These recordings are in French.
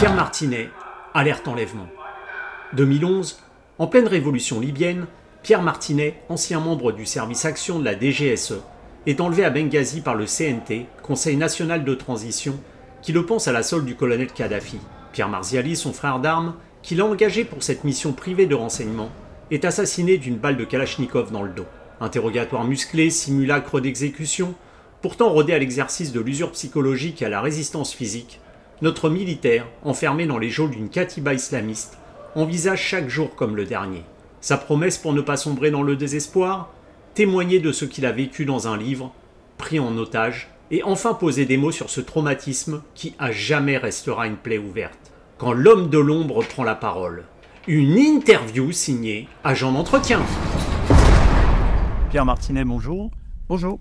Pierre Martinet, alerte enlèvement. 2011, en pleine révolution libyenne, Pierre Martinet, ancien membre du service action de la DGSE, est enlevé à Benghazi par le CNT, Conseil national de transition, qui le pense à la solde du colonel Kadhafi. Pierre Marziali, son frère d'armes, qui l'a engagé pour cette mission privée de renseignement, est assassiné d'une balle de Kalachnikov dans le dos. Interrogatoire musclé, simulacre d'exécution, pourtant rodé à l'exercice de l'usure psychologique et à la résistance physique, notre militaire, enfermé dans les geôles d'une katiba islamiste, envisage chaque jour comme le dernier. Sa promesse pour ne pas sombrer dans le désespoir Témoigner de ce qu'il a vécu dans un livre, pris en otage, et enfin poser des mots sur ce traumatisme qui à jamais restera une plaie ouverte. Quand l'homme de l'ombre prend la parole. Une interview signée Agent d'entretien. Pierre Martinet, bonjour. Bonjour.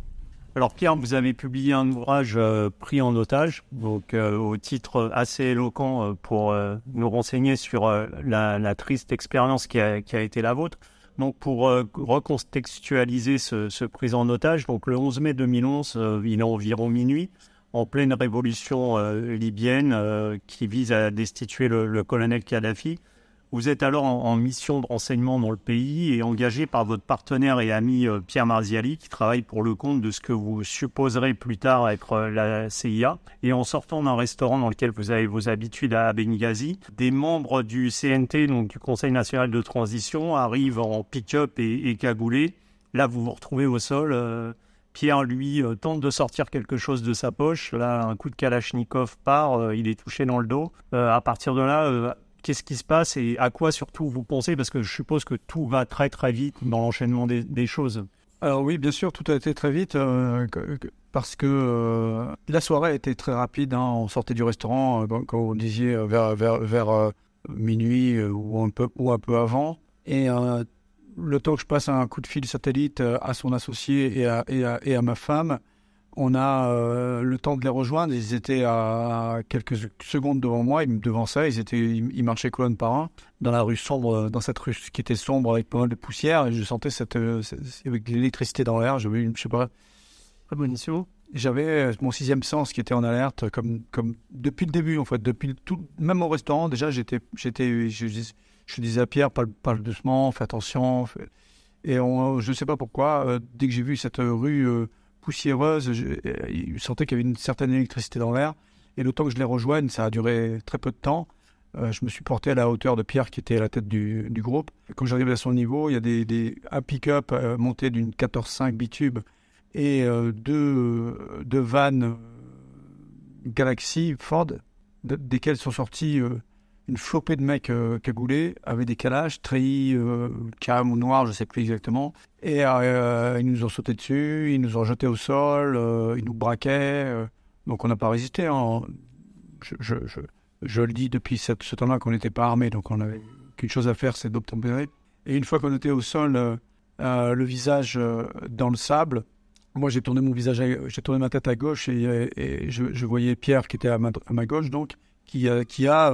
Alors Pierre, vous avez publié un ouvrage euh, pris en otage, donc euh, au titre assez éloquent euh, pour nous renseigner sur la, triste expérience qui a, été la vôtre. Donc pour recontextualiser ce, prise en otage, donc le 11 mai 2011, il est environ minuit, en pleine révolution libyenne qui vise à destituer le colonel Kadhafi. Vous êtes alors en, mission de renseignement dans le pays et engagé par votre partenaire et ami euh, Pierre Marziali, qui travaille pour le compte de ce que vous supposerez plus tard être euh, la CIA. Et en sortant d'un restaurant dans lequel vous avez vos habitudes à Benghazi, des membres du CNT, donc du Conseil national de transition, arrivent en pick-up et, et cagoulés. Là, vous vous retrouvez au sol. Euh, Pierre, lui, tente de sortir quelque chose de sa poche. Là, un coup de Kalachnikov part, il est touché dans le dos. à partir de là, qu'est-ce qui se passe et à quoi surtout vous pensez Parce que je suppose que tout va très très vite dans l'enchaînement des, choses. Alors oui, bien sûr, tout a été très vite euh, parce que euh, la soirée a été très rapide. Hein. On sortait du restaurant, euh, comme vous disiez, vers, vers, vers minuit ou, un peu, ou un peu avant. Et le temps que je passe un coup de fil satellite à son associé et à, et à, et à ma femme, on a euh, le temps de les rejoindre. Ils étaient à quelques secondes devant moi, devant ça. Ils étaient, ils, marchaient colonne par un dans la rue sombre, dans cette rue qui était sombre avec pas mal de poussière. Et je sentais cette, euh, avec l'électricité dans l'air. Je, je sais pas. J'avais euh, mon sixième sens qui était en alerte, comme, comme depuis le début en fait, depuis tout, même au restaurant. Déjà, j'étais, j'étais, je, je, disais à Pierre, parle, parle doucement, fais attention. Et je ne sais pas pourquoi, dès que j'ai vu cette rue poussiéreuse. Je, il sentait qu'il y avait une certaine électricité dans l'air. Et le temps que je les rejoigne, ça a duré très peu de temps. Euh, je me suis porté à la hauteur de Pierre, qui était à la tête du, groupe. quand j'arrive à son niveau, il y a des, un pick-up euh, monté d'une 14.5 bitube et euh, deux, deux vannes Galaxy Ford, desquelles sont sortis une flopée de mecs euh, cagoulés avec des calages, treillis, euh, cam ou noirs, je sais plus exactement. Et euh, ils nous ont sauté dessus, ils nous ont jetés au sol, euh, ils nous braquaient. donc on n'a pas résisté. Hein. Je, le dis depuis ce, temps-là qu'on n'était pas armé, donc on avait qu'une chose à faire, c'est d'obtempérer. Et une fois qu'on était au sol, le visage dans le sable, moi j'ai tourné mon visage, j'ai tourné ma tête à gauche et, je, voyais Pierre qui était à ma, gauche, donc qui, qui a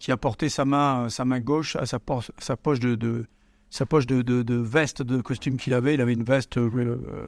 qui a porté sa main, sa main gauche à sa, poche de, sa poche de, de, veste de costume qu'il avait. Il avait une veste euh,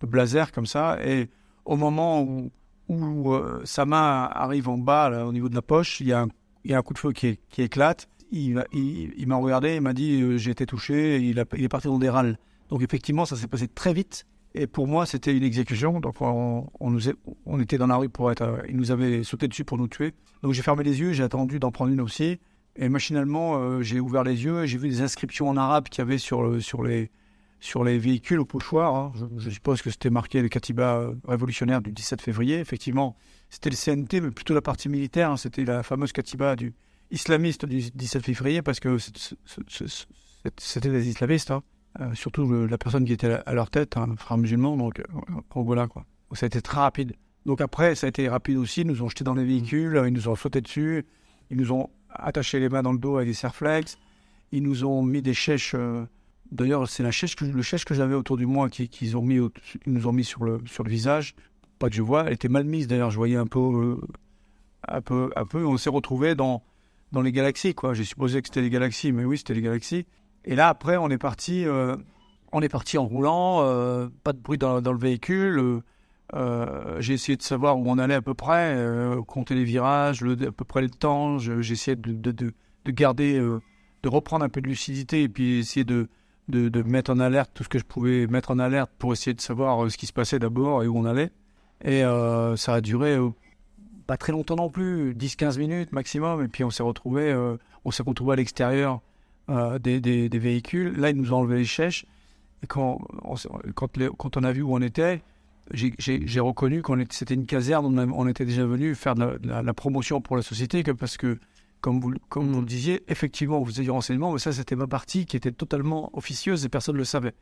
de blazer comme ça. Et au moment où, où euh, sa main arrive en bas, au niveau de la poche, il y a un, il y a un coup de feu qui, qui éclate. Il, il, il m'a regardé, il m'a dit euh, j'ai été touché. Il, il est parti dans des râles. Donc effectivement, ça s'est passé très vite. Et pour moi, c'était une exécution. Donc, on, on était dans la rue pour être. Euh, ils nous avaient sauté dessus pour nous tuer. Donc, j'ai fermé les yeux, j'ai attendu d'en prendre une aussi. Et machinalement, euh, j'ai ouvert les yeux et j'ai vu des inscriptions en arabe qu'il y avait sur, sur, les, sur les véhicules au pochoir. Hein. Je, suppose que c'était marqué le Katiba euh, révolutionnaire du 17 février. Effectivement, c'était le CNT, mais plutôt la partie militaire. Hein. C'était la fameuse Katiba du islamiste du 17 février parce que c'était des islamistes. Hein. Euh, surtout la personne qui était à leur tête, un frère musulman, donc, euh, voilà quoi. ça a été très rapide. Donc après, ça a été rapide aussi, ils nous ont jetés dans les véhicules, ils nous ont sauté dessus, ils nous ont attaché les mains dans le dos avec des serflex, ils nous ont mis des chèches. Euh, d'ailleurs, c'est la chèche que, le chèche que j'avais autour du moi qu'ils ont mis, ils nous ont mis sur le, sur le visage. Pas que je vois, elle était mal mise d'ailleurs, je voyais un peu, un peu, un peu. On s'est retrouvé dans, dans les galaxies, quoi. J'ai supposé que c'était les galaxies, mais oui, c'était les galaxies. Et là, après, on est parti, euh, on est parti en roulant, euh, pas de bruit dans, le véhicule. Euh, j'ai essayé de savoir où on allait à peu près, euh, compter les virages, à peu près le temps. J'ai essayé de, de, de, de garder, euh, de reprendre un peu de lucidité et puis essayer de, de, mettre en alerte tout ce que je pouvais mettre en alerte pour essayer de savoir ce qui se passait d'abord et où on allait. Et ça a duré pas très longtemps non plus, 10-15 minutes maximum. Et puis on s'est retrouvé, on s'est retrouvé à l'extérieur des, véhicules. Là, ils nous ont enlevé les chèches. Et quand on a vu où on était, j'ai- reconnu qu'on était, c'était une caserne, on, a- on était déjà venu faire de la, de la- la promotion pour la société, que parce que, comme vous, comme vous le disiez, effectivement, vous avez du renseignement, mais ça, c'était ma partie qui était totalement officieuse et personne ne le savait,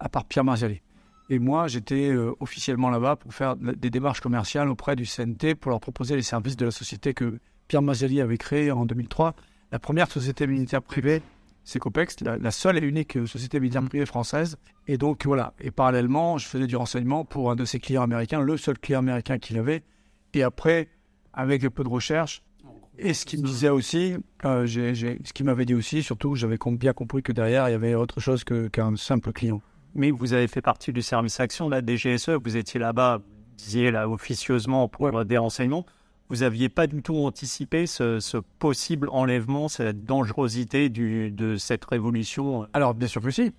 à part Pierre Marziali. Et moi, j'étais euh, officiellement là-bas pour faire des démarches commerciales auprès du CNT pour leur proposer les services de la société que Pierre Marziali avait créée en 2003. La première société militaire privée, c'est Copex, la, la seule et unique euh, société militaire privée française. Et donc voilà. Et parallèlement, je faisais du renseignement pour un de ses clients américains, le seul client américain qu'il avait. Et après, avec un peu de recherche, et ce qu'il me disait aussi, euh, ce qu'il m'avait dit aussi, surtout, j'avais bien compris que derrière, il y avait autre chose qu'un simple client. Mais vous avez fait partie du service action de la DGSE, vous étiez là-bas, vous disiez là officieusement pour Ouais. des renseignements. Vous n'aviez pas du tout anticipé ce, possible enlèvement, cette dangerosité de cette révolution? Alors, bien sûr que si.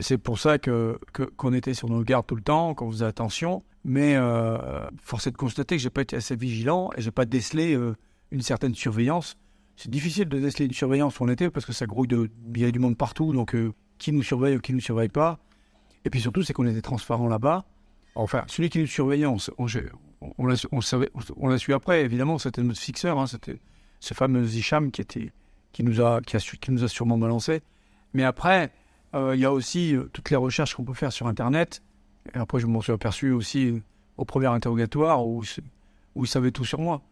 C'est pour ça que qu'on était sur nos gardes tout le temps, qu'on faisait attention. Mais euh, force est de constater que j'ai pas été assez vigilant et j'ai pas décelé euh, une certaine surveillance. C'est difficile de déceler une surveillance où on était parce que ça grouille de il y a du monde partout, donc euh, qui nous surveille ou qui nous surveille pas. Et puis surtout, c'est qu'on était transparent là-bas. Enfin, celui qui nous surveillait, on, on, on, l'a su- après, évidemment, c'était notre fixeur, hein, c'était ce fameux Hicham qui, était, qui, nous a, qui, a qui nous a sûrement balancé. Mais après, euh, il y a aussi euh, toutes les recherches qu'on peut faire sur Internet. Et après, je m'en suis aperçu aussi euh, au premier interrogatoire où, où ils savaient tout sur moi.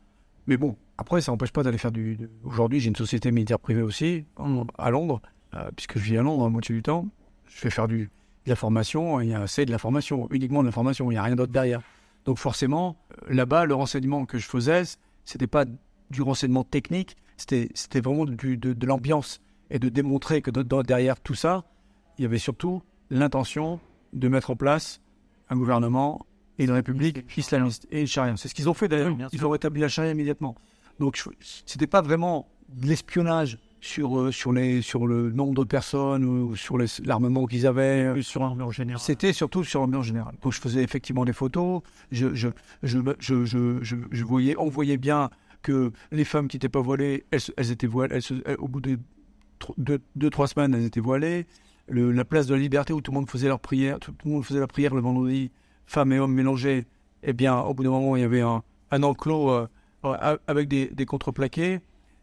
Mais bon, après, ça n'empêche pas d'aller faire du. Aujourd'hui, j'ai une société militaire privée aussi, à Londres, puisque je vis à Londres la moitié du temps. Je fais faire de la formation, et c'est de la formation, uniquement de la formation, il n'y a rien d'autre derrière. Donc forcément, là-bas, le renseignement que je faisais, c'était pas du renseignement technique, c'était vraiment du- de, de l'ambiance et de démontrer que dans- derrière tout ça, il y avait surtout l'intention de mettre en place un gouvernement et une république islamiste et une charia. C'est ce qu'ils ont fait d'ailleurs. Ils ont rétabli la charia immédiatement. Donc c'était pas vraiment de l'espionnage sur, euh, sur, les, sur le nombre de personnes ou sur l'armement qu'ils avaient. Plus sur un en général. C'était surtout sur l'ambiance générale. Donc je faisais effectivement des photos. Je, je, je, je, voyais, on voyait bien que les femmes qui n'étaient pas voilées, elles, étaient voilées. elles au bout de tro- deux, deux, trois semaines, elles étaient voilées. Le- la place de la liberté où tout le monde faisait leur prière, tout, tout le monde faisait la prière le vendredi, femmes et hommes mélangés. Eh bien, au bout d'un moment, il y avait un, un enclos euh, avec des, des contreplaqués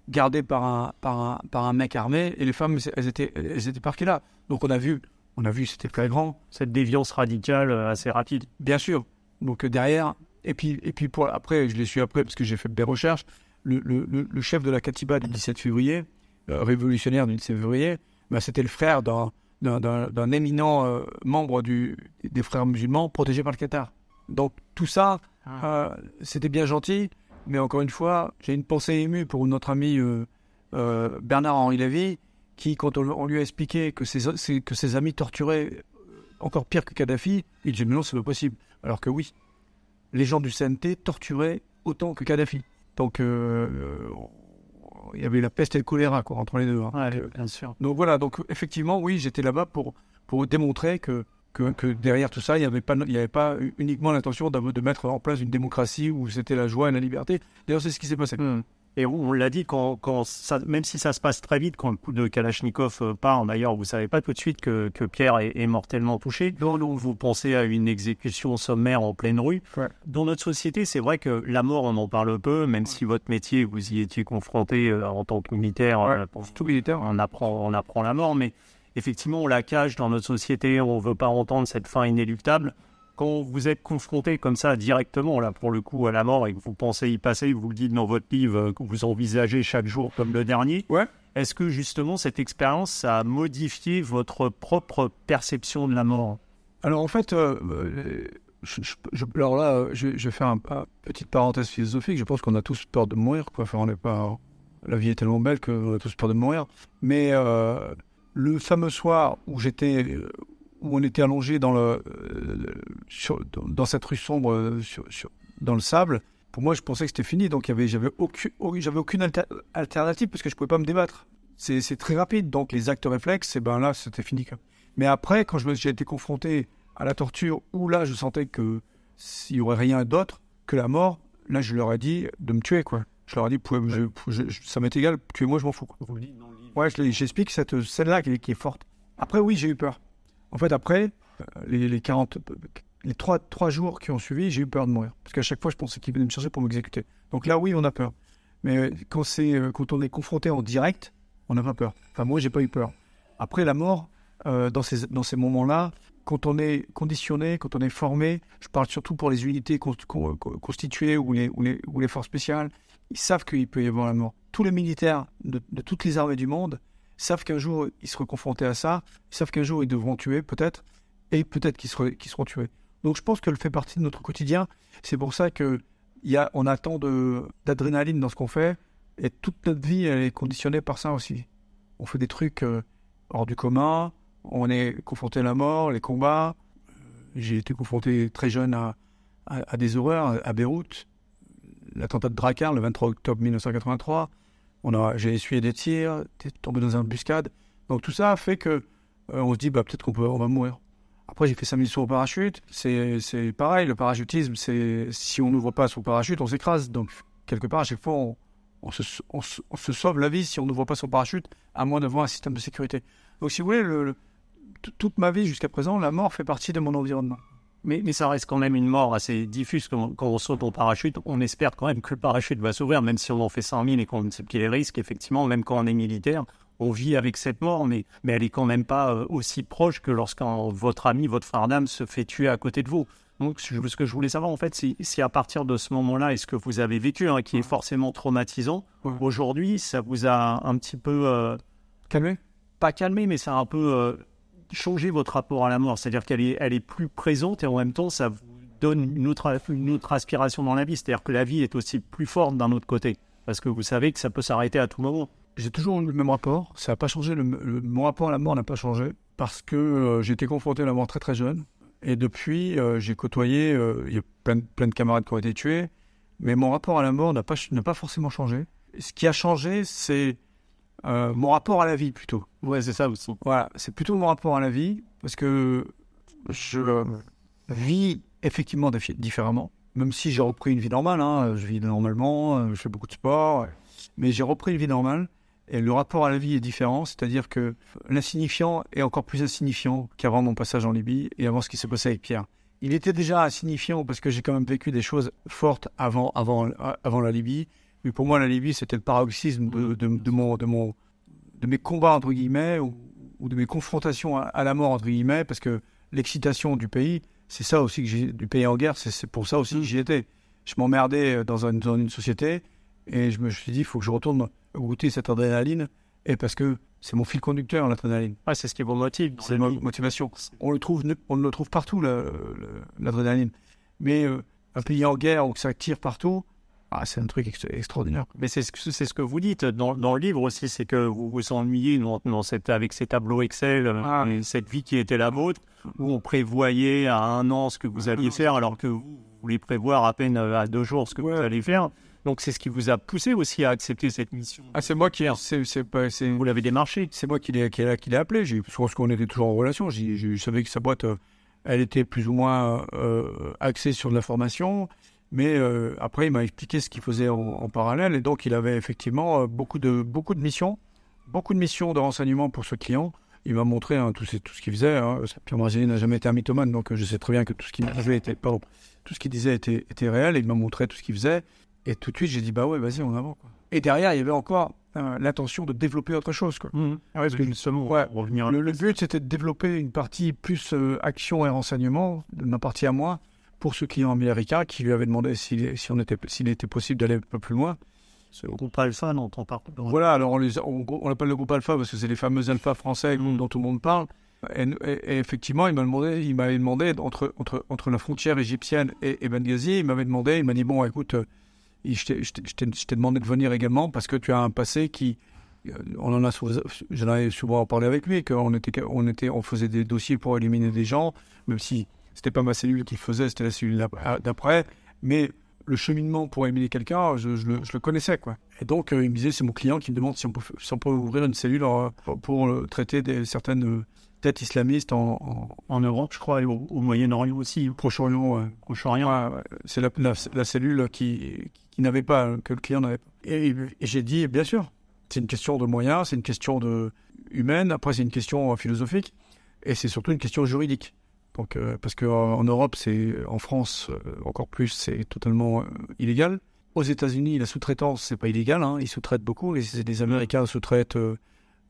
gardés par un, par, un, par un mec armé et les femmes, elles étaient, elles étaient parquées là. Donc on a vu, on a vu, c'était flagrant. Cette déviance radicale euh, assez rapide. Bien sûr. Donc euh, derrière, et puis, et puis pour, après, je l'ai su après parce que j'ai fait des recherches, le, le, le- chef de la Katiba du 17 février, euh, révolutionnaire du 17 février, bah, c'était le frère d'un, d'un, éminent euh, membre du, des frères musulmans protégé par le Qatar. Donc tout ça, euh, c'était bien gentil, mais encore une fois, j'ai une pensée émue pour notre ami euh, euh, Bernard-Henri Lévy, qui, quand on, on lui a expliqué que ses, ses- que ses amis torturaient euh, encore pire que Kadhafi, il disait mais non, c'est pas possible. Alors que oui, les gens du CNT torturaient autant que Kadhafi. Donc, euh, il y avait la peste et le choléra quoi, entre les deux. hein. Ouais, bien sûr. donc voilà, donc effectivement, oui, j'étais là-bas pour, pour démontrer que, que, que derrière tout ça, il n'y avait pas, il y avait pas uniquement l'intention de mettre en place une démocratie où c'était la joie et la liberté. D'ailleurs, c'est ce qui s'est passé. Hmm. Et on, l'a dit, quand, quand ça, même si ça se passe très vite, quand le coup de Kalachnikov euh, part, d'ailleurs, vous savez pas tout de suite que, que Pierre est, est mortellement touché. Non, vous pensez à une exécution sommaire en pleine rue. Ouais. Dans notre société, c'est vrai que la mort, on en parle peu, même si votre métier, vous y étiez confronté euh, en tant que militaire. Ouais. euh, pour- Tout militaire. on apprend, on apprend la mort, mais effectivement, on la cache dans notre société, on veut pas entendre cette fin inéluctable. Quand vous êtes confronté comme ça directement, là, pour le coup, à la mort et que vous pensez y passer, vous le dites dans votre livre, euh, que vous envisagez chaque jour comme le dernier, Ouais. est-ce que justement cette expérience, ça a modifié votre propre perception de la mort? Alors en fait, euh, euh, je, je- alors là, je, je vais faire une petite parenthèse philosophique. Je pense qu'on a tous peur de mourir. Quoi. Enfin, on n'est pas. La vie est tellement belle qu'on a tous peur de mourir. Mais euh, le fameux soir où j'étais, où on était allongé dans, le, euh, dans- cette rue sombre, euh, sur- sur- dans le sable, pour moi, je pensais que c'était fini. Donc, j'avais aucune, au- j'avais aucune alter- alternative parce que je pouvais pas me débattre. C'est, très rapide. Donc, les actes réflexes, et ben là, c'était fini. Mais après, quand j'ai été confronté à la torture, où là, je sentais que s'il y aurait rien d'autre que la mort, là, je leur ai dit de me tuer, quoi. Je leur ai dit, pouvez- je- je- je- ça m'est égal, tuez-moi, je m'en fous. quoi. Vous le dites dans le livre. Ouais, j'explique cette scène-là qui, est- qui est forte. Après, oui, j'ai eu peur. En fait, après, euh, les, les 40, les trois, trois jours qui ont suivi, j'ai eu peur de mourir. Parce qu'à chaque fois, je pensais qu'ils venaient me chercher pour m'exécuter. Donc là, oui, on a peur. Mais euh, quand, c'est, euh, quand on est confronté en direct, on n'a pas peur. Enfin, moi, j'ai pas eu peur. Après, la mort, euh, dans ces, dans ces moments-là, quand on est conditionné, quand on est formé, je parle surtout pour les unités con- con- con- constituées ou les, forces spéciales, ils savent qu'il peut y avoir la mort. Tous les militaires de, toutes les armées du monde savent qu'un jour ils seront confrontés à ça, ils savent qu'un jour ils devront tuer peut-être, et peut-être qu'ils seront, tués. Donc je pense qu'elle fait partie de notre quotidien. C'est pour ça que y a, tant d'adrénaline dans ce qu'on fait, et toute notre vie est conditionnée par ça aussi. On fait des trucs euh, hors du commun, on est confronté à la mort, les combats. J'ai été confronté très jeune à, des horreurs, à Beyrouth, l'attentat de Drakkar le 23 octobre 1983. On a, j'ai essuyé des tirs, tombé dans une embuscade. Donc tout ça fait que euh, on se dit bah peut-être qu'on peut, va mourir. Après j'ai fait 5000 sauts au parachute. C'est, pareil, le parachutisme, c'est si on n'ouvre pas son parachute, on s'écrase. Donc quelque part à chaque fois on, se, sauve la vie si on n'ouvre pas son parachute, à moins d'avoir un système de sécurité. Donc si vous voulez, le, toute ma vie jusqu'à présent, la mort fait partie de mon environnement. Mais, mais ça reste quand même une mort assez diffuse quand, quand on saute au parachute. On espère quand même que le parachute va s'ouvrir, même si on en fait 100 000 et qu'on ne sait plus les risques. Effectivement, même quand on est militaire, on vit avec cette mort, mais, mais elle est quand même pas euh, aussi proche que lorsqu'un votre ami, votre frère d'âme se fait tuer à côté de vous. Donc, ce que je voulais savoir, en fait, c'est si à partir de ce moment-là, et ce que vous avez vécu, hein, qui est forcément traumatisant, Ouais. aujourd'hui, ça vous a un petit peu euh, Calmé? pas calmé, mais ça a un peu euh, changé votre rapport à la mort. C'est-à-dire qu'elle est, elle est plus présente et en même temps, ça vous donne une autre, une autre aspiration dans la vie. C'est-à-dire que la vie est aussi plus forte d'un autre côté. Parce que vous savez que ça peut s'arrêter à tout moment. J'ai toujours eu le même rapport. Ça n'a pas changé. Mon rapport à la mort n'a pas changé parce que euh, j'ai été confronté à la mort très très jeune. Et depuis, euh, j'ai côtoyé. euh, Il y a plein, plein de camarades qui ont été tués. Mais mon rapport à la mort n'a pas, pas forcément changé. Ce qui a changé, c'est euh, mon rapport à la vie plutôt. Ouais, c'est ça aussi. Voilà, c'est plutôt mon rapport à la vie parce que je euh, vis effectivement diffé- différemment. Même si j'ai repris une vie normale, hein, je vis normalement, je fais beaucoup de sport, mais j'ai repris une vie normale et le rapport à la vie est différent, c'est-à-dire que l'insignifiant est encore plus insignifiant qu'avant mon passage en Libye et avant ce qui s'est passé avec Pierre. Il était déjà insignifiant parce que j'ai quand même vécu des choses fortes avant, avant, avant la Libye. Mais pour moi, la Libye, c'était le paroxysme de, de, de mon, de, mon, de mes combats, entre guillemets, ou, ou de mes confrontations à, à la mort, entre guillemets, parce que l'excitation du pays, c'est ça aussi que j'ai, du pays en guerre, c'est, pour ça aussi que j'y étais. Je m'emmerdais dans, un- dans une société et je me suis dit, il faut que je retourne goûter cette adrénaline, et parce que c'est mon fil conducteur, l'adrénaline. Ouais, c'est ce qui vous motive. C'est ma motivation. On le trouve, on le trouve partout, l'adrénaline. Mais euh, un pays en guerre où ça tire partout, ah, c'est un truc ex- extraordinaire. Mais c'est ce, ce que vous dites dans, dans le livre aussi, c'est que vous vous ennuyez dans, dans cette, avec ces tableaux Excel, euh, Ah. et cette vie qui était la vôtre, où on prévoyait à un an ce que vous alliez faire, alors que vous voulez prévoir à peine euh, à deux jours ce que Ouais. vous allez faire. Donc c'est ce qui vous a poussé aussi à accepter cette mission. Ah, c'est moi qui, c'est, pas, Vous l'avez démarché. c'est moi qui l'ai, qui qui l'ai appelé. J'ai, je pense qu'on était toujours en relation. Je savais que sa boîte, euh, elle était plus ou moins euh, axée sur de la formation. Mais euh, après, il m'a expliqué ce qu'il faisait en, en parallèle. Et donc, il avait effectivement euh, beaucoup, de, beaucoup de missions, beaucoup de missions de renseignement pour ce client. Il m'a montré hein, tout, ce- tout ce qu'il faisait. Hein. Pierre Margini n'a jamais été un mythomane, donc euh, je sais très bien que tout ce qu'il disait était, pardon, tout ce qu'il disait était, était réel. Et il m'a montré tout ce qu'il faisait. Et tout de suite, j'ai dit, bah ouais, vas-y, avant. Quoi. Et derrière, il y avait encore euh, l'intention de développer autre chose. Quoi. Ah ouais, parce que justement, Ouais. on va revenir Le, le but, c'était de développer une partie plus euh, action et renseignement, de ma partie à moi, pour ce client américain qui lui avait demandé s'il si était, était possible d'aller un peu plus loin. ce groupe Alpha dont on parle. Voilà, alors on, les, on, on appelle le groupe Alpha parce que c'est les fameux Alpha français Mm. dont tout le monde parle. Et, et- et effectivement, il m'a demandé, il m'avait demandé entre, entre, entre la frontière égyptienne et, et Benghazi, il m'avait demandé, il m'a dit bon, écoute, euh, je t'ai- demandé de venir également parce que tu as un passé qui on en a, j'en ai souvent parlé avec lui, qu'on était, on était, on faisait des dossiers pour éliminer des gens, même si c'était pas ma cellule qui faisait, c'était la cellule d'après. Mais le cheminement pour éliminer quelqu'un, je, le, connaissais, quoi. Et donc, il me disait, c'est mon client qui me demande si on peut, si on peut ouvrir une cellule pour traiter des, certaines têtes islamistes en, en, Europe, je crois, et au, Moyen-Orient aussi. Proche-Orient, Proche-Orient. c'est la, la, cellule qui, qui n'avait pas, que le client n'avait pas. Et, j'ai dit, bien sûr, c'est une question de moyens, c'est une question de humaine, après c'est une question philosophique, et c'est surtout une question juridique. Donc, euh, parce qu'en Europe, c'est en France euh, encore plus, c'est totalement euh, illégal. Aux États-Unis, la sous-traitance, c'est pas illégal. Hein, ils sous-traitent beaucoup. Les, les Américains sous-traitent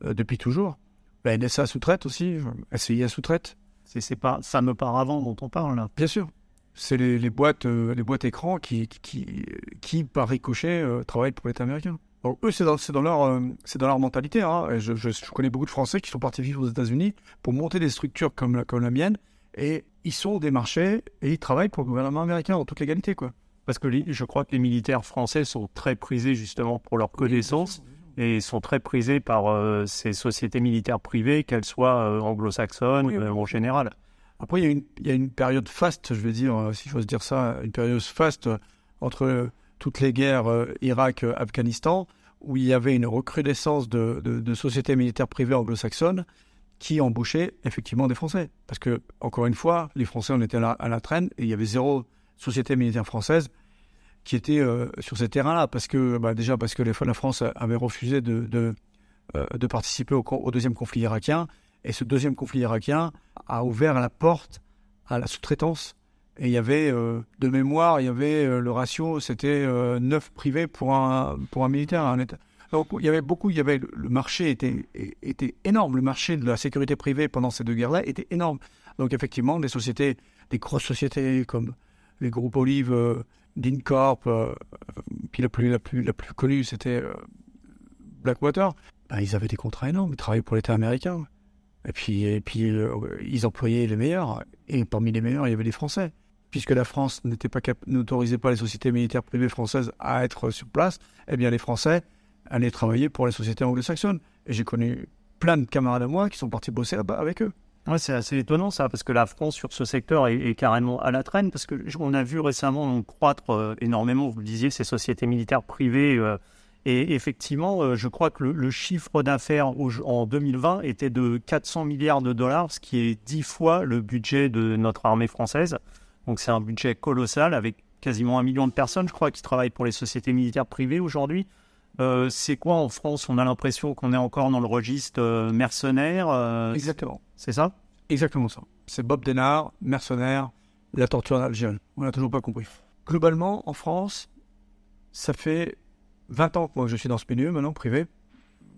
depuis toujours. La NSA sous-traite aussi. SIA sous-traite. C'est pas ça me part avant dont on parle là. Bien sûr. C'est les, les, boîtes, les boîtes écrans qui, qui, qui, par ricochet, travaillent pour l'État américain. Donc eux, c'est dans, dans, leur, c'est dans leur mentalité. Hein. Je, je, je, connais beaucoup de Français qui sont partis vivre aux États-Unis pour monter des structures comme la, comme la mienne et ils sont des marchés et ils travaillent pour le gouvernement américain en toute légalité, quoi. Parce que je crois que les militaires français sont très prisés justement pour leur connaissance et sont très prisés par euh, ces sociétés militaires privées, qu'elles soient euh, anglo-saxonnes ou en général. Après, il y, a une, il y, a une, période faste, je vais dire, euh, si j'ose dire ça, une période faste entre toutes les guerres Irak-Afghanistan, où il y avait une recrudescence de, de, de sociétés militaires privées anglo-saxonnes qui embauchait effectivement des Français. Parce que, encore une fois, les Français, on était à la, traîne et il y avait zéro société militaire française qui était euh, sur ces terrains-là. Parce que, bah, déjà, parce que la France avait refusé de, de, euh, participer au, au, deuxième conflit irakien. Et ce deuxième conflit irakien a ouvert la porte à la sous-traitance. Et il y avait, euh, de mémoire, il y avait le ratio, c'était 9 privés pour un, pour un militaire. Un État. Donc il y avait beaucoup, il y avait le marché était, était énorme. Le marché de la sécurité privée pendant ces deux guerres-là était énorme. Donc effectivement, des sociétés, des grosses sociétés comme les groupes Olive, euh, Dincorp, euh, puis la plus, la plus, la plus connue, c'était euh, Blackwater. Ben, ils avaient des contrats énormes. Ils travaillaient pour l'État américain. Et puis, et puis ils employaient les meilleurs. Et parmi les meilleurs, il y avait des Français. Puisque la France n'était pas n'autorisait pas les sociétés militaires privées françaises à être sur place, eh bien les Français aller travailler pour les sociétés anglo-saxonnes. Et j'ai connu plein de camarades à moi qui sont partis bosser là-bas avec eux. Ouais, c'est assez étonnant ça, parce que la France sur ce secteur est, carrément à la traîne, parce que on a vu récemment croître euh, énormément, vous le disiez, ces sociétés militaires privées. Euh, et effectivement, euh, je crois que le, chiffre d'affaires en 2020 était de 400 milliards de dollars, ce qui est dix fois le budget de notre armée française. Donc c'est un budget colossal avec quasiment un million de personnes, je crois, qui travaillent pour les sociétés militaires privées aujourd'hui. Euh, c'est quoi en France On a l'impression qu'on est encore dans le registre euh, mercenaire. Euh, Exactement. C'est ça? Exactement ça. C'est Bob Denard, mercenaire, la torture en Algérie. On n'a toujours pas compris. Globalement, en France, ça fait 20 ans que moi je suis dans ce milieu maintenant, privé.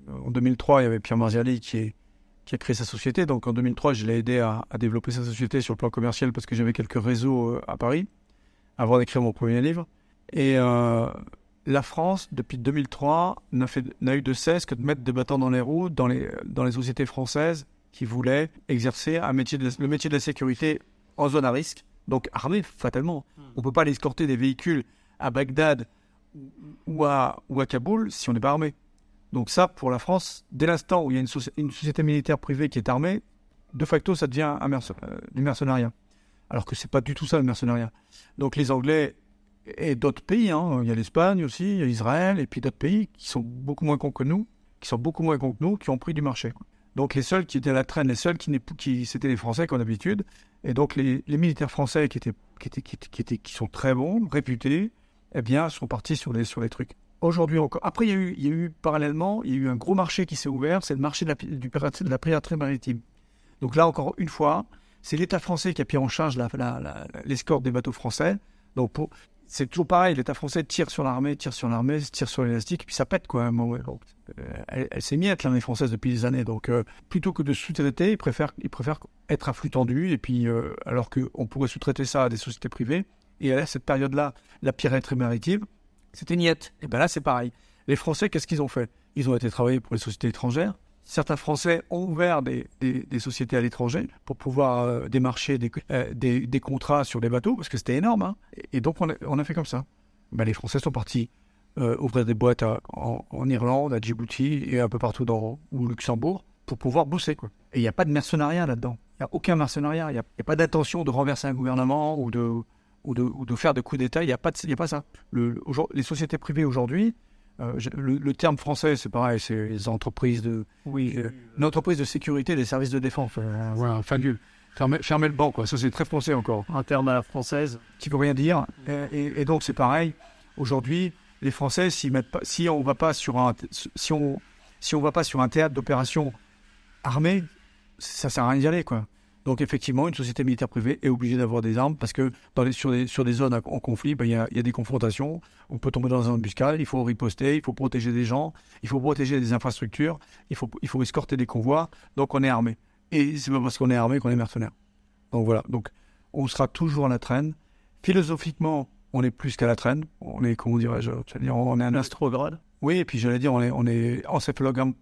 En 2003, il y avait Pierre Marziali qui, qui a créé sa société. Donc en 2003, je l'ai aidé à, à, développer sa société sur le plan commercial parce que j'avais quelques réseaux à Paris avant d'écrire mon premier livre. Et la France, depuis 2003, n'a eu de cesse que de mettre des bâtons dans les roues dans les, dans les sociétés françaises qui voulaient exercer un métier le métier de la sécurité en zone à risque, donc armé fatalement. Hmm. On ne peut pas aller escorter des véhicules à Bagdad ou à, ou à Kaboul si on n'est pas armé. Donc ça, pour la France, dès l'instant où il y a une, une, société militaire privée qui est armée, de facto, ça devient un euh, du mercenariat. Alors que c'est pas du tout ça le mercenariat. Donc les Anglais et d'autres pays. Hein. Il y a l'Espagne aussi, il y a Israël, et puis d'autres pays qui sont beaucoup moins cons que nous, qui sont beaucoup moins cons que nous, qui ont pris du marché. Donc les seuls qui étaient à la traîne, les seuls qui, qui c'était les Français comme d'habitude, et donc les, militaires français qui étaient, qui étaient, qui étaient, qui sont très bons, réputés, eh bien, sont partis sur les, sur les trucs. Aujourd'hui encore. Après, il y, a eu, il y a eu parallèlement, il y a eu un gros marché qui s'est ouvert, c'est le marché de la, du, de la piraterie maritime. Donc là, encore une fois, c'est l'État français qui a pris en charge l'escorte des bateaux français. Donc pour, c'est toujours pareil, l'État français tire sur l'armée, tire sur l'armée, tire sur l'élastique, et puis ça pète, quoi. Bon, euh, elle, elle s'est miette, l'armée française, depuis des années. Donc, euh, plutôt que de sous-traiter, ils préfèrent, ils préfèrent être à flux tendu, et puis, euh, alors qu'on pourrait sous-traiter ça à des sociétés privées. Et à cette période-là, la piraterie maritime, c'était niette. Et bien là, c'est pareil. Les Français, qu'est-ce qu'ils ont fait? Ils ont été travailler pour les sociétés étrangères, certains Français ont ouvert des, sociétés à l'étranger pour pouvoir euh, démarcher euh, des, des, contrats sur les bateaux, parce que c'était énorme. Hein. Et, donc, on a, fait comme ça. Ben, les Français sont partis ouvrir des boîtes en, Irlande, à Djibouti et un peu partout dans au Luxembourg pour pouvoir bosser. Et il n'y a pas de mercenariat là-dedans. Il n'y a aucun mercenariat. Il n'y a, pas d'intention de renverser un gouvernement ou de, ou ou faire de coups d'État. Il n'y a, pas ça. Le, les sociétés privées aujourd'hui, euh, le, terme français, c'est pareil, c'est les entreprises de. Oui. Euh, une entreprise de sécurité des services de défense. Euh, voilà, fabuleux. Fermer, fermer, le banc, quoi. Ça, c'est très français encore. Un terme à la française. Qui veut rien dire. Et, et, donc, c'est pareil. Aujourd'hui, les Français, mettent pas, si on va pas sur un, si on, si on va pas sur un théâtre d'opération armée, ça sert à rien d'y aller, quoi. Donc effectivement, une société militaire privée est obligée d'avoir des armes parce que dans les, sur, des, sur des zones en conflit, ben, il y, a, y, a, des confrontations, on peut tomber dans un embuscade, il faut riposter, il faut protéger des gens, il faut protéger des infrastructures, il faut, il faut escorter des convois, donc on est armé. Et c'est pas parce qu'on est armé qu'on est mercenaire. Donc voilà, donc on sera toujours à la traîne. Philosophiquement, on est plus qu'à la traîne, on est, comment dirais-je, dire, on est un astrograde. Oui, et puis j'allais dire, on est, on est encéphalogramme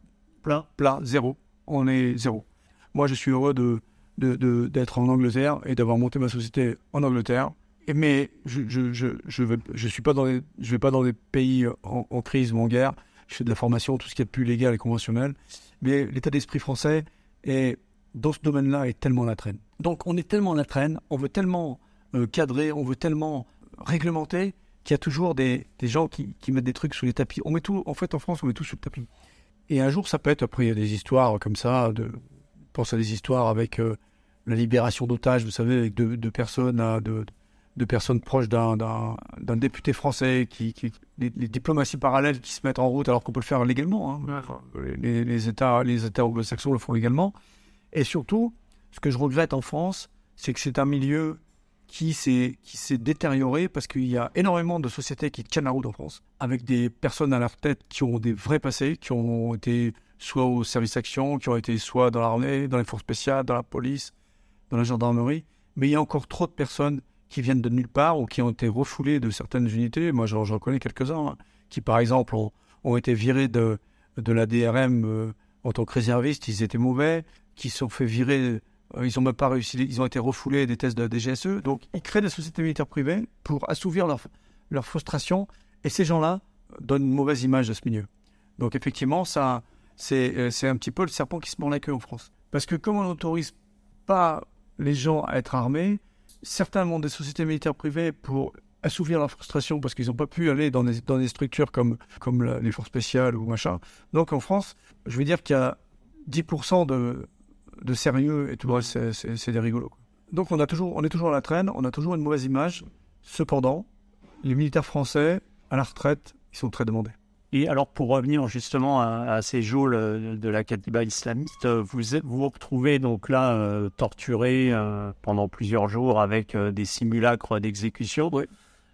plat, plat, zéro. On est zéro. Moi, je suis heureux de d'être en Angleterre et d'avoir monté ma société en Angleterre. Et, mais je je, je, je, vais, suis pas dans les, je vais pas dans des pays en, crise ou en guerre. Je fais de la formation, tout ce qui est plus légal et conventionnel. Mais l'état d'esprit français est, dans ce domaine-là est tellement la traîne. Donc on est tellement la traîne, on veut tellement euh, cadrer, on veut tellement réglementer qu'il y a toujours des, des gens qui, qui, mettent des trucs sous les tapis. On met tout, en fait, en France, on met tout sous le tapis. Et un jour, ça peut être, après, il y a des histoires comme ça, de, pense à des histoires avec euh, la libération d'otages, vous savez, avec deux, personnes, hein, de, personnes proches d'un, député français, qui, les, diplomaties parallèles qui se mettent en route alors qu'on peut le faire légalement. Hein. Les, États, les États anglo-saxons le font également. Et surtout, ce que je regrette en France, c'est que c'est un milieu qui s'est, qui s'est détérioré parce qu'il y a énormément de sociétés qui tiennent la route en France, avec des personnes à leur tête qui ont des vrais passés, qui ont été soit au service action, qui ont été soit dans l'armée, dans les forces spéciales, dans la police, dans la gendarmerie. Mais il y a encore trop de personnes qui viennent de nulle part ou qui ont été refoulées de certaines unités. Moi, j'en reconnais quelques-uns hein, qui, par exemple, ont, été virés de, de la DRM euh, en tant que réservistes. Ils étaient mauvais, qui sont fait virer. Euh, ils n'ont même pas réussi. Ils ont été refoulés des tests de la DGSE. Donc, ils créent des sociétés militaires privées pour assouvir leur, leur frustration. Et ces gens-là donnent une mauvaise image de ce milieu. Donc, effectivement, ça, euh, c'est un petit peu le serpent qui se mord la queue en France. Parce que comme on n'autorise pas les gens à être armés, certains ont des sociétés militaires privées pour assouvir leur frustration parce qu'ils n'ont pas pu aller dans des, structures comme, les forces spéciales ou machin. Donc en France, je vais dire qu'il y a 10% de, de sérieux et tout le reste, c'est des rigolos. Donc on, a toujours, on est toujours à la traîne, on a toujours une mauvaise image. Cependant, les militaires français, à la retraite, ils sont très demandés. Et alors, pour revenir justement à, ces geôles euh, de la Katiba islamiste, euh, vous vous, retrouvez donc là euh, torturé pendant plusieurs jours avec des simulacres d'exécution.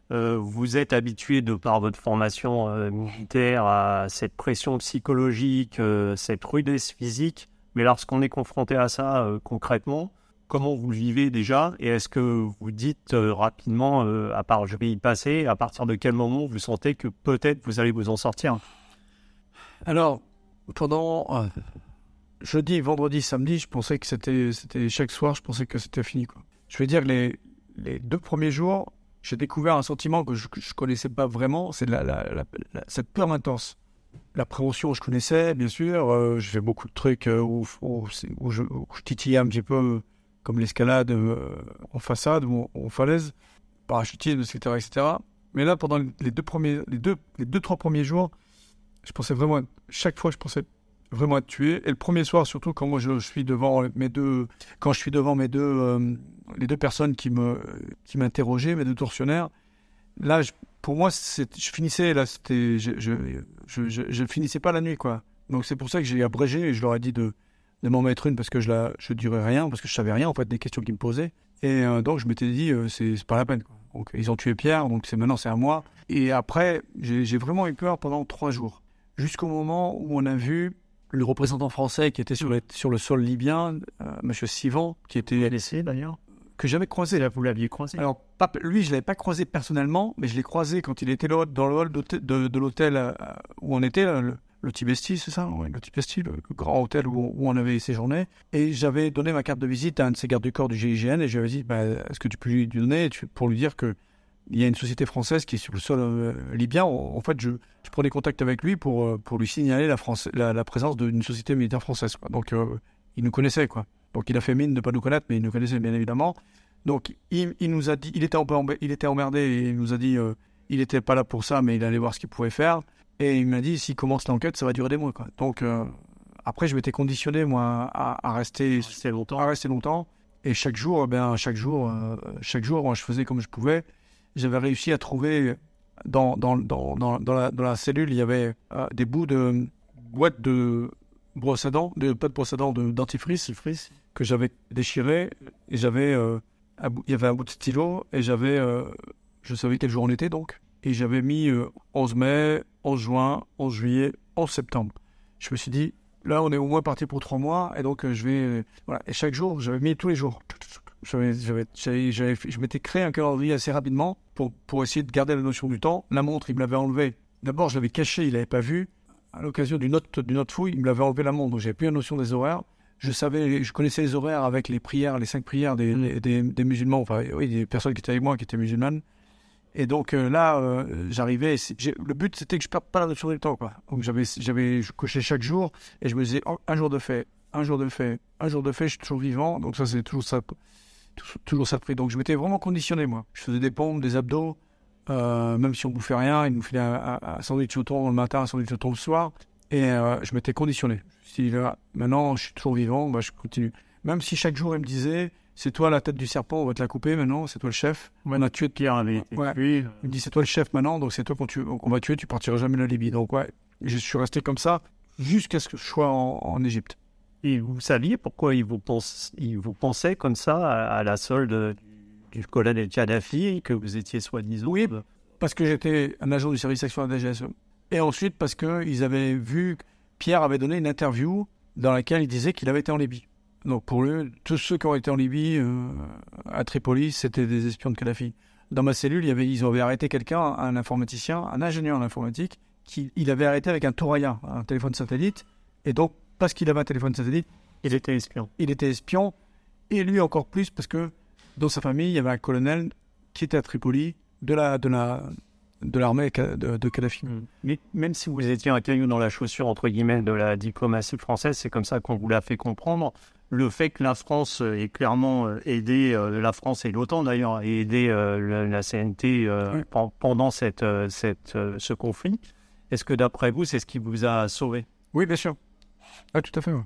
vous êtes habitué de par votre formation militaire à cette pression psychologique, cette rudesse physique. Mais lorsqu'on est confronté à ça concrètement, comment vous le vivez déjà Et est-ce que vous dites euh, rapidement, euh, à part je vais y passer, à partir de quel moment vous sentez que peut-être vous allez vous en sortir? Alors, pendant euh, jeudi, vendredi, samedi, je pensais que c'était, c'était chaque soir, je pensais que c'était fini. Quoi. Je vais dire les, les deux premiers jours, j'ai découvert un sentiment que je ne connaissais pas vraiment, c'est la, cette peur intense. La prévention, je connaissais, bien sûr. je fais beaucoup de trucs où, je, où, je, titillais un petit peu comme l'escalade euh, en façade ou en, falaise, parachutisme, etc., etc. Mais là, pendant les deux premiers, les deux, les deux, trois premiers jours, je pensais vraiment, chaque fois, je pensais vraiment être tué. Et le premier soir, surtout quand moi je, suis devant mes deux, quand je suis devant mes deux, euh, les deux personnes qui me, qui m'interrogeaient, mes deux tortionnaires, là, pour moi, je finissais, là, c'était, je, je, je, je, finissais pas la nuit, quoi. Donc c'est pour ça que j'ai abrégé et je leur ai dit de, de m'en mettre une parce que je la, je dirais rien, parce que je savais rien en fait des questions qu'ils me posaient. Et euh, donc je m'étais dit, euh, c'est pas la peine. Quoi. Donc ils ont tué Pierre, donc c'est maintenant c'est à moi. Et après, j'ai vraiment eu peur pendant trois jours, jusqu'au moment où on a vu le représentant français qui était sur, sur le sol libyen, euh, Monsieur Sivan, qui était laissé d'ailleurs, que j'avais croisé. Là, vous l'aviez croisé. Alors pas, lui, je l'avais pas croisé personnellement, mais je l'ai croisé quand il était dans le hall de, de l'hôtel où on était. Là, le Tibesti, c'est ça Oui, le Tibesti, le grand hôtel où, on avait séjourné. Et j'avais donné ma carte de visite à un de ces gardes du corps du GIGN et j'avais dit bah, est-ce que tu peux lui donner pour lui dire que il y a une société française qui est sur le sol euh, libyen. En, fait, je, je prenais contact avec lui pour, euh, pour lui signaler la, France, la, la présence d'une société militaire française. Quoi. Donc, euh, il nous connaissait, quoi. Donc, il a fait mine de ne pas nous connaître, mais il nous connaissait bien évidemment. Donc, il, il nous a dit, il était, un peu il était emmerdé et il nous a dit, euh, il n'était pas là pour ça, mais il allait voir ce qu'il pouvait faire. Et il m'a dit, s'il commence l'enquête, ça va durer des mois, quoi. Donc, euh, après, je m'étais conditionné, moi, à, à rester longtemps. à rester longtemps. Et chaque jour, eh ben, chaque jour, euh, chaque jour, moi, je faisais comme je pouvais. J'avais réussi à trouver dans, dans, dans, dans, la, cellule, il y avait euh, des bouts de boîtes de brosse à dents, de, pas de brosse à dents, de dentifrice que j'avais déchiré. Et j'avais, il y avait un bout de stylo et j'avais, je savais quel jour on était donc. Et j'avais mis euh, 11 mai, 11 juin, 11 juillet, 11 septembre. Je me suis dit, là, on est au moins parti pour trois mois, et donc euh, je vais. euh, voilà. Et chaque jour, j'avais mis tous les jours. J'avais, j'avais, j'avais- j'avais fait- je m'étais créé un calendrier assez rapidement pour, pour essayer de garder la notion du temps. La montre, il me l'avait enlevé. D'abord, je l'avais caché, il l'avait pas vu. À l'occasion d'une autre, d'une autre fouille, il me l'avait enlevé la montre, donc j'avais plus la notion des horaires. Je savais, je connaissais les horaires avec les prières, les cinq prières des, des, des musulmans, enfin, oui, des personnes qui étaient avec moi, qui étaient musulmanes. Et donc euh, là, euh, j'arrivais. Le but, c'était que je perde pas la notion du temps, quoi. Donc j'avais, j'avais, je cochais chaque jour et je me disais oh, un jour de fait, un jour de fait, un jour de fait, je suis toujours vivant. Donc ça, c'est toujours ça, tou- toujours ça pris. Donc je m'étais vraiment conditionné, moi. Je faisais des pompes, des abdos, euh, même si on bouffait rien, il nous filait un, un- un sandwich au thon le matin, un sandwich au thon le soir. Et je m'étais conditionné. Dit, là, maintenant, je suis toujours vivant, bah, je continue. Même si chaque jour, il me disait, c'est toi la tête du serpent, on va te la couper maintenant, c'est toi le chef. On a tué Pierre avait Ouais. tué. il me dit c'est toi le chef maintenant, donc c'est toi qu'on va tuer, tu partiras jamais de la Libye. Donc ouais, je suis resté comme ça jusqu'à ce que je sois en, en Égypte. Et vous saviez pourquoi il vous, pense, il vous pensait comme ça à, à la solde du colonel Kadhafi, que vous étiez soi-disant Oui. Parce que j'étais un agent du service action à la DGSE. Et ensuite parce qu'ils avaient vu, Pierre avait donné une interview dans laquelle il disait qu'il avait été en Libye. Donc pour eux, tous ceux qui ont été en Libye, euh, à Tripoli, c'était des espions de Kadhafi. Dans ma cellule, il y avait, ils avaient arrêté quelqu'un, un informaticien, un ingénieur en informatique, qui il avait arrêté avec un Toraya, un téléphone satellite. Et donc, parce qu'il avait un téléphone satellite, Il était espion. il était espion, et lui encore plus parce que dans sa famille, il y avait un colonel qui était à Tripoli de la de la de l'armée de, de Kadhafi. Mais même si vous étiez un caillou dans la chaussure, entre guillemets, de la diplomatie française, c'est comme ça qu'on vous l'a fait comprendre. Le fait que la France euh, ait clairement euh, aidé, euh, la France et l'OTAN d'ailleurs, ait aidé euh, la, CNT euh, pendant cette, euh, cette, euh, ce conflit, est-ce que d'après vous, c'est ce qui vous a sauvé? Oui, bien sûr. Ah, tout à fait. ouais.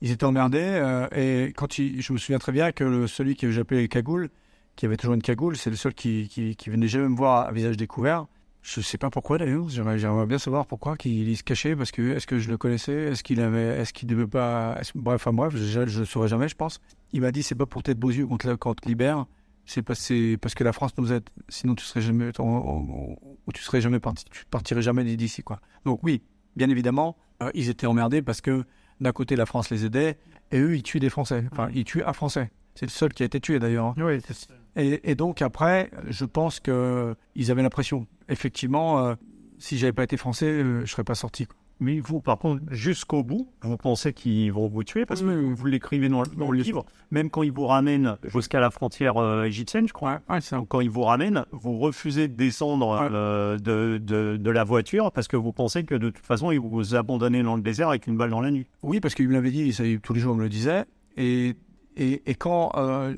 Ils étaient emmerdés euh, et quand je me souviens très bien que le, celui que j'appelais cagoule, qui avait toujours une cagoule, c'est le seul qui, qui, qui venait jamais me voir à visage découvert. Je sais pas pourquoi d'ailleurs. J'aimerais, bien savoir pourquoi qu'il il se cachait parce que est-ce que je le connaissais, est-ce qu'il avait, est-ce qu'il devait pas, bref, enfin bref, je, le saurais jamais, je pense. Il m'a dit c'est pas pour tes beaux yeux qu'on te, te libère, c'est parce, que la France nous aide. Sinon tu serais jamais, tu serais jamais parti, tu partirais jamais d'ici quoi. Donc oui, bien évidemment, euh, ils étaient emmerdés parce que d'un côté la France les aidait et eux ils tuaient des Français. Enfin ils tuaient un Français. C'est le seul qui a été tué d'ailleurs. hein. Oui, ça. Et, et donc après, je pense que ils avaient l'impression. Effectivement, euh, si j'avais pas été français, euh, je serais pas sorti. quoi. Mais vous, par contre, jusqu'au bout, vous pensez qu'ils vont vous tuer parce que Oui, oui. vous l'écrivez dans, le- dans le livre, même quand ils vous ramènent jusqu'à la frontière euh, égyptienne, je crois. Ouais, Donc, quand ils vous ramènent, vous refusez de descendre Ouais. euh, de, de, de la voiture parce que vous pensez que de toute façon, ils vous abandonnent dans le désert avec une balle dans la nuit. Oui, parce qu'il me l'avait dit, ça, tous les jours il me le disait. Et, et, et quand euh,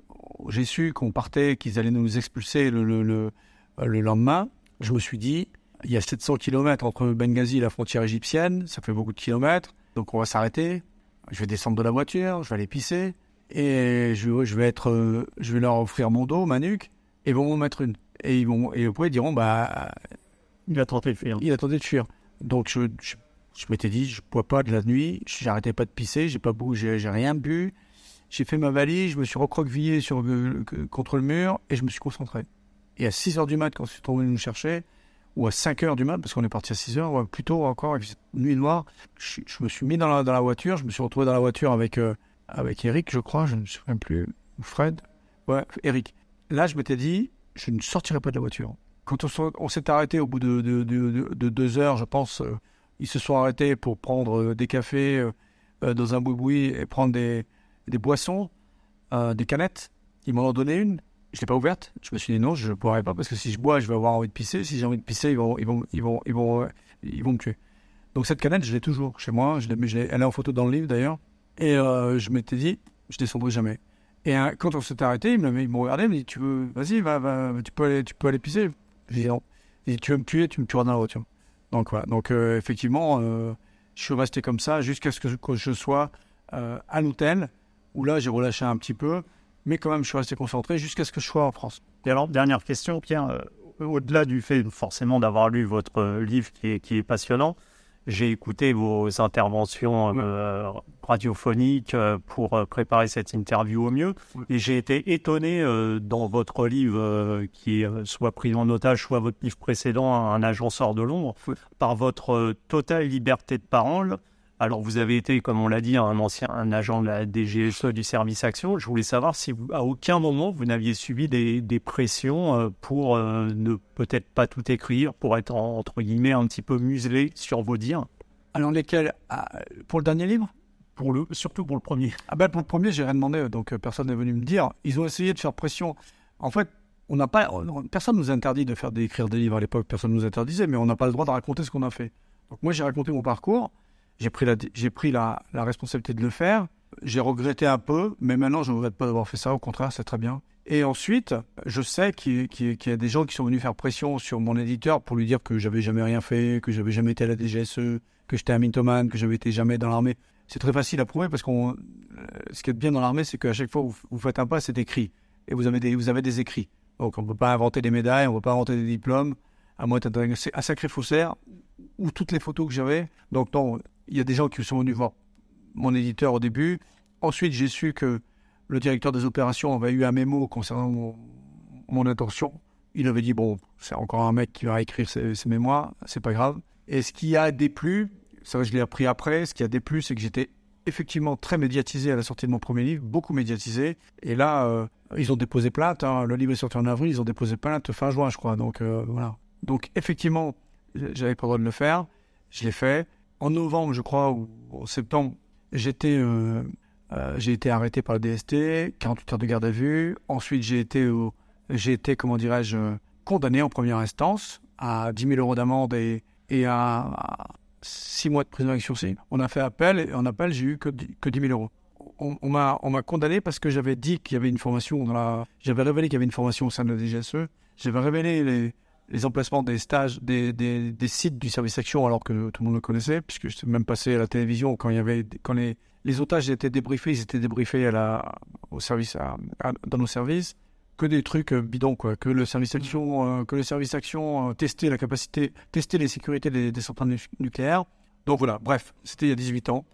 j'ai su qu'on partait, qu'ils allaient nous expulser le, le, le, le lendemain, je me suis dit, il y a 700 km entre Benghazi et la frontière égyptienne, ça fait beaucoup de kilomètres, donc on va s'arrêter. Je vais descendre de la voiture, je vais aller pisser, et je, je vais être, euh, je vais leur offrir mon dos, ma nuque, et ils vont m'en mettre une. Et ils vont, et après ils diront, bah, Il a tenté de faire. il attendait de fuir. Donc je, je, je m'étais dit, je bois pas de la nuit, j'arrêtais pas de pisser, j'ai pas bougé, j'ai rien bu. J'ai fait ma valise, je me suis recroquevillé contre le mur et je me suis concentré. Et à 6 heures du mat, quand je suis tombé nous chercher, ou à 5 heures du mat, parce qu'on est parti à 6 heures, ouais, plus tôt encore, avec cette nuit noire, je, me suis mis dans la, voiture, je me suis retrouvé dans la voiture avec, euh, avec Eric, je crois, je ne me souviens plus, ou Fred, ouais, Eric. Là, je m'étais dit, je ne sortirai pas de la voiture. Quand on, s'est arrêté au bout de, de, de- de- de deux heures, je pense, euh, ils se sont arrêtés pour prendre euh, des cafés dans un boui et prendre des, des boissons, euh, des canettes. Ils m'en ont donné une. Je l'ai pas ouverte. Je me suis dit non, je ne pourrais pas parce que si je bois, je vais avoir envie de pisser. Si j'ai envie de pisser, ils vont, ils vont, ils vont, ils vont, ils vont me tuer. Donc cette canette, je l'ai toujours chez moi. Je l'ai, elle est en photo dans le livre d'ailleurs. Et euh, je m'étais dit, je descendrai jamais. Et euh, quand on s'est arrêté, ils m'ont ils regardé, ils m'ont dit, tu veux, vas-y, va, va, tu peux aller, tu peux aller pisser. J'ai dit non. Dit, tu veux me tuer, tu me tueras dans la voiture. Donc voilà. Donc euh, effectivement, euh, je suis resté comme ça jusqu'à ce que je, sois euh, à l'hôtel, où là j'ai relâché un petit peu, mais quand même je suis resté concentré jusqu'à ce que je sois en France. Et alors, dernière question, Pierre. euh, Au-delà du fait forcément d'avoir lu votre euh, livre qui est, qui est passionnant, j'ai écouté vos interventions euh, radiophoniques pour préparer cette interview au mieux. Ouais. Et j'ai été étonné euh, dans votre livre euh, qui soit pris en otage, soit votre livre précédent, Un agent sort de l'ombre, Ouais. par votre totale liberté de parole. Alors, vous avez été, comme on l'a dit, un ancien un agent de la DGSE du service action. Je voulais savoir si vous, à aucun moment vous n'aviez subi des, des pressions euh, pour euh, ne peut-être pas tout écrire, pour être en- entre guillemets un petit peu muselé sur vos dires. Alors lesquels ah, Pour le dernier livre? Pour le, surtout pour le premier. Ah ben pour le premier, j'ai rien demandé, donc euh, personne n'est venu me dire. Ils ont essayé de faire pression. En fait, on n'a pas, on- personne nous a interdit de faire d'écrire des livres à l'époque. Personne nous interdisait, mais on n'a pas le droit de raconter ce qu'on a fait. Donc moi, j'ai raconté mon parcours. J'ai pris la, j'ai pris la, la responsabilité de le faire. J'ai regretté un peu, mais maintenant, je ne regrette pas d'avoir fait ça. Au contraire, c'est très bien. Et ensuite, je sais qu'il y a des gens qui sont venus faire pression sur mon éditeur pour lui dire que j'avais jamais rien fait, que j'avais jamais été à la DGSE, que j'étais un mythomane, que j'avais été jamais dans l'armée. C'est très facile à prouver parce qu'on, euh, ce qui est bien dans l'armée, c'est qu'à chaque fois vous, vous faites un pas, c'est écrit. Et vous avez des, vous avez des écrits. Donc on ne peut pas inventer des médailles, on ne peut pas inventer des diplômes, à moins d'être un, sacré faussaire, ou toutes les photos que j'avais. Donc non, il y a des gens qui sont venus voir mon éditeur au début. Ensuite, j'ai su que le directeur des opérations avait eu un mémo concernant mon, mon intention. Il avait dit, bon, c'est encore un mec qui va écrire ses, ses mémoires, c'est pas grave. Et ce qui a déplu, ça je l'ai appris après, ce qui a déplu, c'est que j'étais effectivement très médiatisé à la sortie de mon premier livre, beaucoup médiatisé. Et là, euh, ils ont déposé plainte. hein. Le livre est sorti en avril, ils ont déposé plainte fin juin, je crois. Donc euh, voilà. Donc effectivement, j'avais pas le droit de le faire. Je l'ai fait. En novembre, je crois, ou en septembre, j'étais, euh, euh, j'ai été arrêté par le DST, 48 heures de garde à vue. Ensuite, j'ai été, j'ai été, comment dirais-je, condamné en première instance à 10 000 euros d'amende et, à, à 6 mois de prison avec sursis. On a fait appel et en appel, j'ai eu que, 10 que 10 000 euros. On, on m'a, on m'a condamné parce que j'avais dit qu'il y avait une formation dans la, j'avais révélé qu'il y avait une formation au sein de la DGSE. J'avais révélé les, les emplacements des stages, des, des, des sites du service action alors que tout le monde le connaissait, puisque je suis même passé à la télévision quand il y avait, quand les, les otages étaient débriefés, ils étaient débriefés à la, au service, à- à- dans nos services. Que des trucs euh, bidons, quoi. Que le service action, euh, que le service action euh, testait la capacité, testait les sécurités des, des centrales nu- nucléaires. Donc voilà, bref, c'était il y a 18 ans.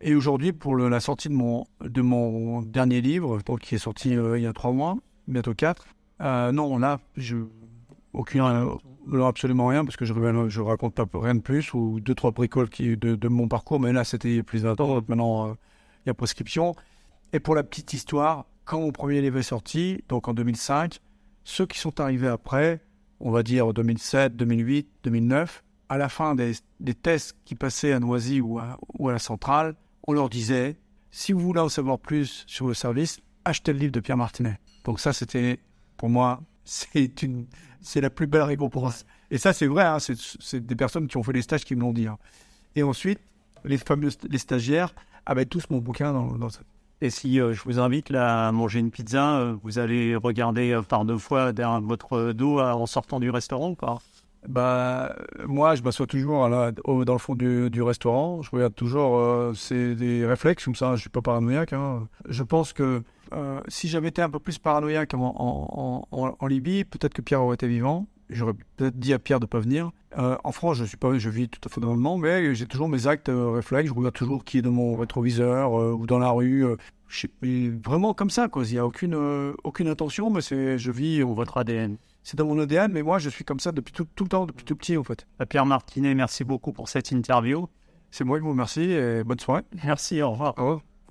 Et aujourd'hui, pour le- la sortie de mon, de mon dernier livre, donc, qui est sorti euh, il y a trois mois, bientôt quatre, non, là, je, aucun, euh, non, absolument rien, parce que je, je raconte pas rien de plus, ou deux, trois bricoles qui, de, de mon parcours, mais là, c'était plus de 20 ans, donc maintenant, euh, il y a prescription. Et pour la petite histoire, quand mon premier livre est sorti, donc en 2005, ceux qui sont arrivés après, on va dire 2007, 2008, 2009, à la fin des, des tests qui passaient à Noisy ou à, ou à la centrale, on leur disait, si vous voulez en savoir plus sur le service, achetez le livre de Pierre Martinet. Donc ça, c'était, pour moi, c'est une, c'est la plus belle récompense. Et ça, c'est vrai, hein, c'est, des personnes qui ont fait les stages qui me l'ont dit. hein. Et ensuite, les fameux les stagiaires avaient tous mon bouquin dans, dans. Et si euh, je vous invite là à manger une pizza, euh, vous allez regarder euh, par deux fois derrière votre dos euh, en sortant du restaurant ou pas Bah, moi, je m'assois toujours dans le fond du, restaurant. Je regarde toujours. euh, c'est des réflexes comme ça. Je suis pas paranoïaque. hein. Je pense que euh, si j'avais été un peu plus paranoïaque en, Libye, peut-être que Pierre aurait été vivant. J'aurais peut-être dit à Pierre de pas venir. Euh, en France, je suis pas, je vis tout à fait normalement, mais j'ai toujours mes actes réflexes. Je regarde toujours qui est dans mon rétroviseur ou dans la rue. vraiment comme ça, quoi. Il y a aucune, aucune intention, mais c'est, je vis. Ou votre ADN C'est dans mon ADN, mais moi, je suis comme ça depuis tout, tout le temps, depuis tout petit, en fait. Euh, Pierre Martinet, merci beaucoup pour cette interview. C'est moi qui vous remercie et bonne soirée. Merci, au revoir. Au revoir.